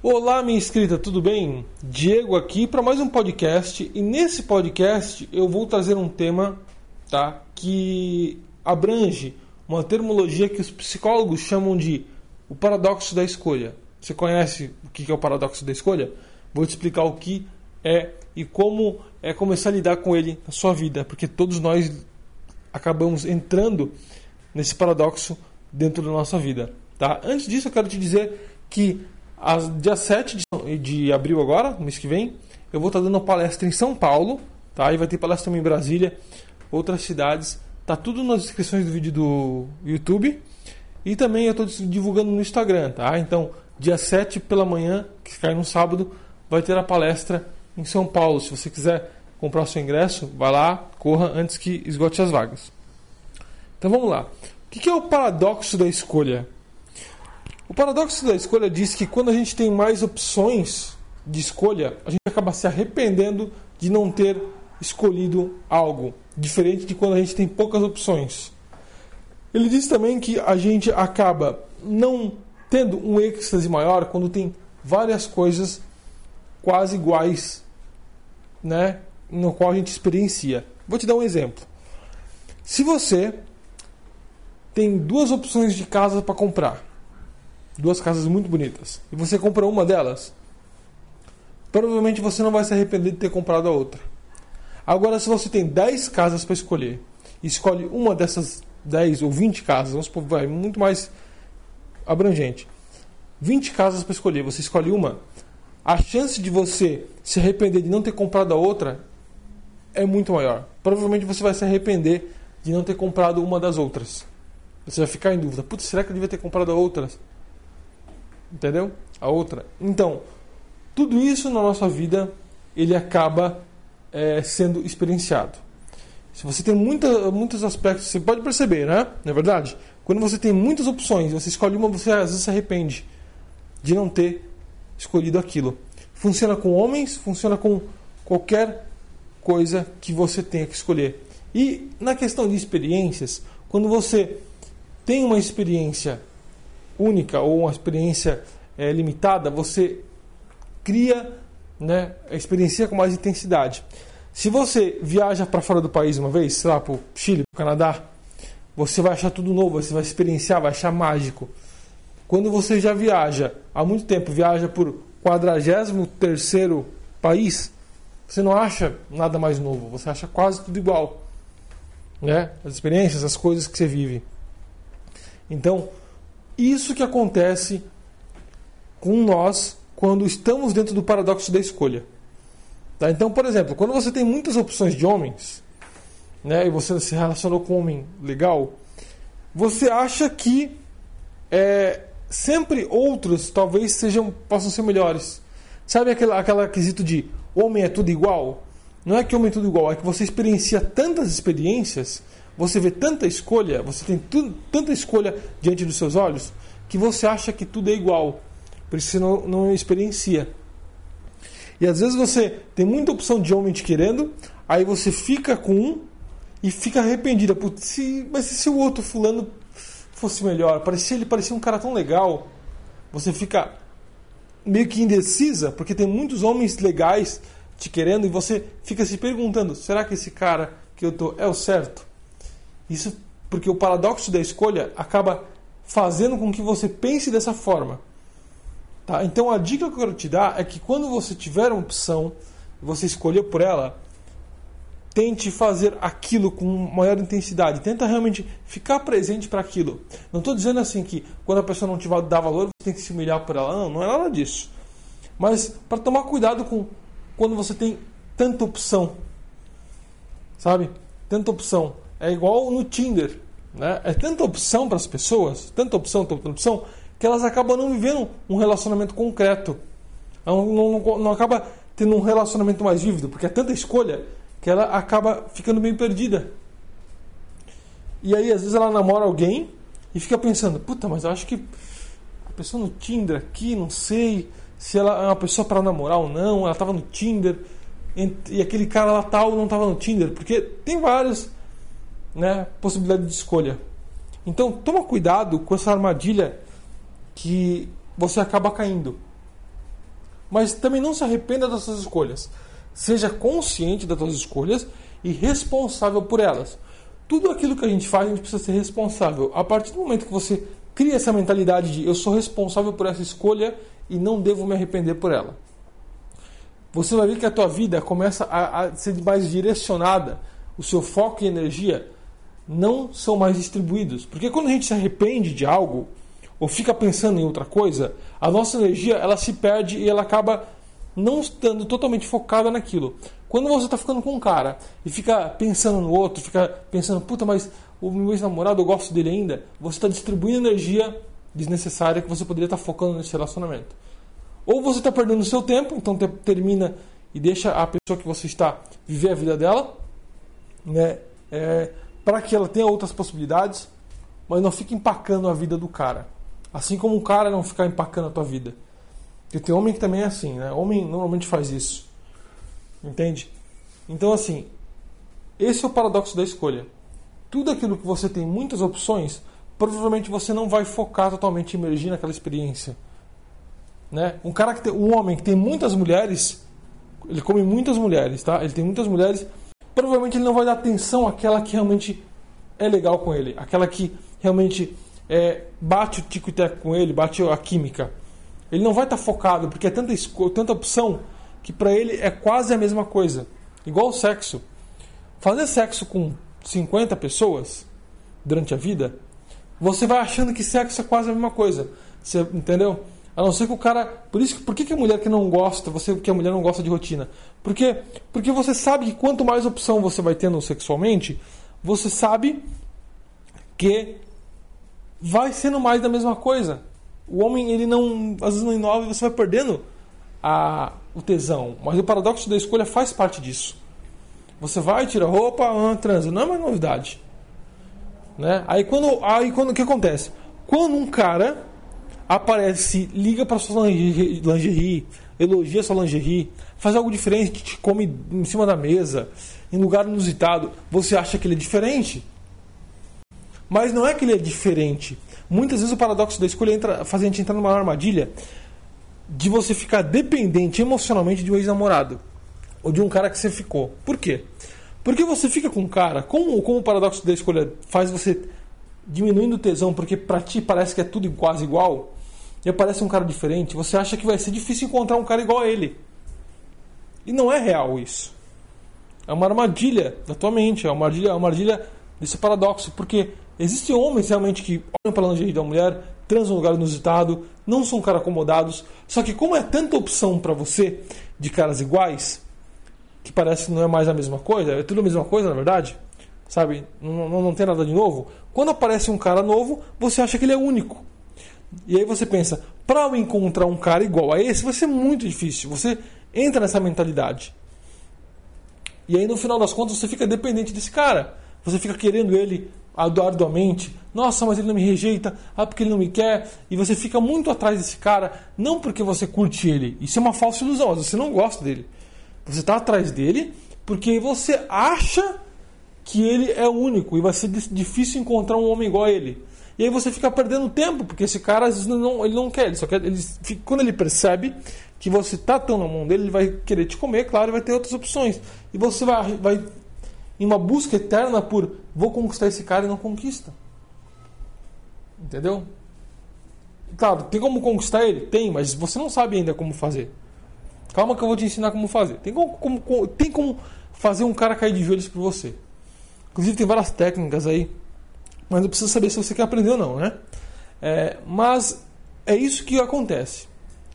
Olá, minha inscrita, tudo bem? Diego aqui para mais um podcast e nesse podcast eu vou trazer um tema, tá, que abrange uma terminologia que os psicólogos chamam de o paradoxo da escolha. Você conhece o que é o paradoxo da escolha? Vou te explicar o que é e como é começar a lidar com ele na sua vida, porque todos nós acabamos entrando nesse paradoxo dentro da nossa vida, tá? Antes disso, eu quero te dizer que as, dia 7 de, de abril agora, mês que vem, eu vou estar dando uma palestra em São Paulo, tá? E vai ter palestra também em Brasília, outras cidades. Tá tudo nas descrições do vídeo do YouTube. E também eu estou divulgando no Instagram, tá? Então, dia 7 pela manhã, que cai no sábado, vai ter a palestra em São Paulo. Se você quiser comprar o seu ingresso, vai lá, corra antes que esgote as vagas. Então vamos lá. O que é o paradoxo da escolha? O paradoxo da escolha diz que quando a gente tem mais opções de escolha, a gente acaba se arrependendo de não ter escolhido algo, diferente de quando a gente tem poucas opções. Ele diz também que a gente acaba não tendo um êxtase maior quando tem várias coisas quase iguais, né, no qual a gente experiencia. Vou te dar um exemplo. Se você tem duas opções de casa para comprar, duas casas muito bonitas, e você compra uma delas, provavelmente você não vai se arrepender de ter comprado a outra. Agora, se você tem 10 casas para escolher, escolhe uma dessas 10 ou 20 casas, vamos supor, vai muito mais abrangente. 20 casas para escolher, você escolhe uma, a chance de você se arrepender de não ter comprado a outra é muito maior. Provavelmente você vai se arrepender de não ter comprado uma das outras. Você vai ficar em dúvida: putz, será que eu devia ter comprado a outra? Entendeu? A outra. Então, tudo isso na nossa vida ele acaba é, sendo experienciado. Se você tem muita, muitos aspectos, você pode perceber, né? Não é verdade? Quando você tem muitas opções, você escolhe uma, você às vezes se arrepende de não ter escolhido aquilo. Funciona com homens, funciona com qualquer coisa que você tenha que escolher. E na questão de experiências, quando você tem uma experiência única ou uma experiência é, limitada, você cria né, experiência com mais intensidade. Se você viaja para fora do país uma vez, sei lá, para o Chile, para o Canadá, você vai achar tudo novo, você vai experienciar, vai achar mágico. Quando você já viaja há muito tempo, viaja por 43 país, você não acha nada mais novo, você acha quase tudo igual. Né? As experiências, as coisas que você vive. Então, isso que acontece com nós quando estamos dentro do paradoxo da escolha. Tá? Então, por exemplo, quando você tem muitas opções de homens, né, e você se relacionou com um homem legal, você acha que é, sempre outros talvez sejam possam ser melhores. Sabe aquela, aquela quesito de homem é tudo igual? Não é que homem é tudo igual, é que você experiencia tantas experiências, você vê tanta escolha, você tem tanta escolha diante dos seus olhos, que você acha que tudo é igual. Por isso você não, não experiencia. E às vezes você tem muita opção de homem te querendo, aí você fica com um e fica arrependida. Se, mas se o outro fulano fosse melhor, parecia ele parecia um cara tão legal, você fica meio que indecisa, porque tem muitos homens legais te querendo e você fica se perguntando: será que esse cara que eu tô é o certo? Isso porque o paradoxo da escolha acaba fazendo com que você pense dessa forma. Tá? Então a dica que eu quero te dar é que quando você tiver uma opção você escolher por ela, tente fazer aquilo com maior intensidade. Tenta realmente ficar presente para aquilo. Não estou dizendo assim que quando a pessoa não te dá valor, você tem que se humilhar por ela. Não, não é nada disso. Mas para tomar cuidado com quando você tem tanta opção. Sabe? Tanta opção. É igual no Tinder. Né? É tanta opção para as pessoas, tanta opção, tanta opção, que elas acabam não vivendo um relacionamento concreto. Não, não, não acaba tendo um relacionamento mais vívido, porque é tanta escolha que ela acaba ficando bem perdida. E aí, às vezes, ela namora alguém e fica pensando: puta, mas eu acho que a pessoa no Tinder aqui, não sei se ela é uma pessoa para namorar ou não, ela estava no Tinder e aquele cara lá tal não estava no Tinder, porque tem várias né, possibilidades de escolha. Então, toma cuidado com essa armadilha que você acaba caindo. Mas também não se arrependa das suas escolhas. Seja consciente das suas escolhas e responsável por elas. Tudo aquilo que a gente faz, a gente precisa ser responsável. A partir do momento que você cria essa mentalidade de eu sou responsável por essa escolha e não devo me arrepender por ela. Você vai ver que a tua vida começa a, a ser mais direcionada, o seu foco e energia não são mais distribuídos. Porque quando a gente se arrepende de algo ou fica pensando em outra coisa, a nossa energia ela se perde e ela acaba não estando totalmente focada naquilo. Quando você está ficando com um cara e fica pensando no outro, fica pensando, puta, mas o meu ex-namorado, eu gosto dele ainda, você está distribuindo energia desnecessária que você poderia estar tá focando nesse relacionamento. Ou você está perdendo o seu tempo, então te, termina e deixa a pessoa que você está viver a vida dela, né, é, para que ela tenha outras possibilidades, mas não fique empacando a vida do cara. Assim como um cara não ficar empacando a tua vida. Porque tem homem que também é assim, né? Homem normalmente faz isso. Entende? Então, assim, esse é o paradoxo da escolha. Tudo aquilo que você tem muitas opções, provavelmente você não vai focar totalmente em emergir naquela experiência. Né? Um cara que tem, um homem que tem muitas mulheres, ele come muitas mulheres, tá? Ele tem muitas mulheres, provavelmente ele não vai dar atenção àquela que realmente é legal com ele, aquela que realmente é, bate o tico e teco com ele, bate a química. Ele não vai estar tá focado, porque é tanta, tanta opção que para ele é quase a mesma coisa. Igual o sexo. Fazer sexo com 50 pessoas durante a vida, você vai achando que sexo é quase a mesma coisa. Você entendeu? A não ser que o cara. Por isso por que, que a mulher que não gosta, você que a mulher não gosta de rotina? Porque, porque você sabe que quanto mais opção você vai tendo sexualmente, você sabe que vai sendo mais da mesma coisa. O homem, ele não. Às vezes não inova e você vai perdendo a, o tesão. Mas o paradoxo da escolha faz parte disso. Você vai, tira a roupa, ah, transa. Não é mais novidade. Né? Aí quando. Aí quando o que acontece? Quando um cara aparece, liga para sua lingerie, elogia sua lingerie, faz algo diferente, te come em cima da mesa, em lugar inusitado, você acha que ele é diferente? Mas não é que ele é diferente. Muitas vezes o paradoxo da escolha entra, faz a gente entrar numa armadilha de você ficar dependente emocionalmente de um ex-namorado ou de um cara que você ficou. Por quê? Porque você fica com um cara, como, como o paradoxo da escolha faz você diminuindo o tesão, porque para ti parece que é tudo quase igual, e aparece um cara diferente, você acha que vai ser difícil encontrar um cara igual a ele. E não é real isso. É uma armadilha da tua mente, é uma armadilha, é uma armadilha desse paradoxo, porque existem homens realmente que olham para a lingerie da mulher, transam no lugar inusitado, não são caras acomodados, só que como é tanta opção para você de caras iguais, que parece que não é mais a mesma coisa, é tudo a mesma coisa na verdade, sabe? Não, não, não tem nada de novo. Quando aparece um cara novo, você acha que ele é único. E aí você pensa, para eu encontrar um cara igual a esse vai ser muito difícil. Você entra nessa mentalidade. E aí no final das contas você fica dependente desse cara. Você fica querendo ele arduamente. Nossa, mas ele não me rejeita. Ah, porque ele não me quer. E você fica muito atrás desse cara. Não porque você curte ele. Isso é uma falsa ilusão. Você não gosta dele. Você está atrás dele porque você acha que ele é único. E vai ser difícil encontrar um homem igual a ele. E aí você fica perdendo tempo, porque esse cara às vezes não, ele não quer, ele só quer. Ele, quando ele percebe que você está tão na mão dele, ele vai querer te comer, claro, e vai ter outras opções. E você vai, vai em uma busca eterna por vou conquistar esse cara e não conquista. Entendeu? Claro, tem como conquistar ele? Tem, mas você não sabe ainda como fazer. Calma que eu vou te ensinar como fazer. Tem como, como, tem como fazer um cara cair de joelhos por você. Inclusive tem várias técnicas aí mas eu preciso saber se você quer aprender ou não, né? É, mas é isso que acontece.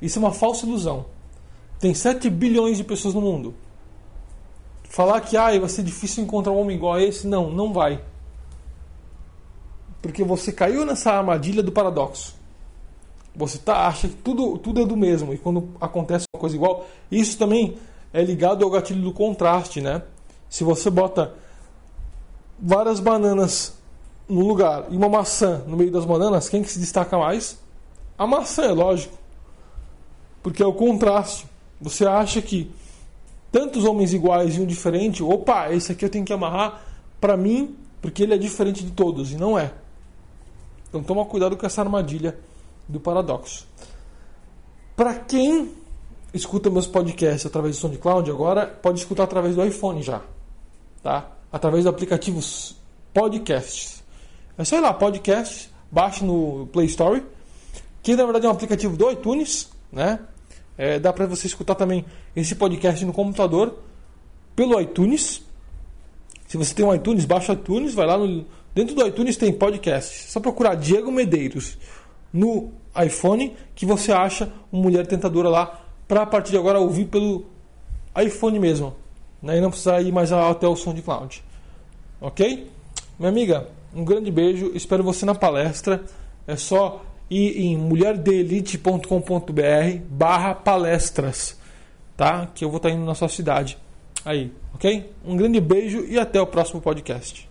Isso é uma falsa ilusão. Tem 7 bilhões de pessoas no mundo. Falar que ah, vai ser difícil encontrar um homem igual a esse, não, não vai. Porque você caiu nessa armadilha do paradoxo. Você tá, acha que tudo, tudo é do mesmo. E quando acontece uma coisa igual, isso também é ligado ao gatilho do contraste, né? Se você bota várias bananas no lugar e uma maçã no meio das bananas, quem que se destaca mais? A maçã, é lógico. Porque é o contraste. Você acha que tantos homens iguais e um diferente, opa, esse aqui eu tenho que amarrar para mim, porque ele é diferente de todos, e não é. Então toma cuidado com essa armadilha do paradoxo. Para quem escuta meus podcasts através do SoundCloud, agora pode escutar através do iPhone já, tá? Através do aplicativo Podcasts. É só ir lá, Podcasts, baixe no Play Store, que na verdade é um aplicativo do iTunes, né? É, dá para você escutar também esse podcast no computador pelo iTunes. Se você tem um iTunes, baixa o iTunes, vai lá no dentro do iTunes tem podcast. É só procurar Diego Medeiros no iPhone que você acha uma mulher tentadora lá para a partir de agora ouvir pelo iPhone mesmo, né? E não precisar ir mais até o som de cloud. OK? Minha amiga, um grande beijo, espero você na palestra. É só ir em mulherdelite.com.br barra palestras, tá? Que eu vou estar indo na sua cidade. Aí, ok? Um grande beijo e até o próximo podcast.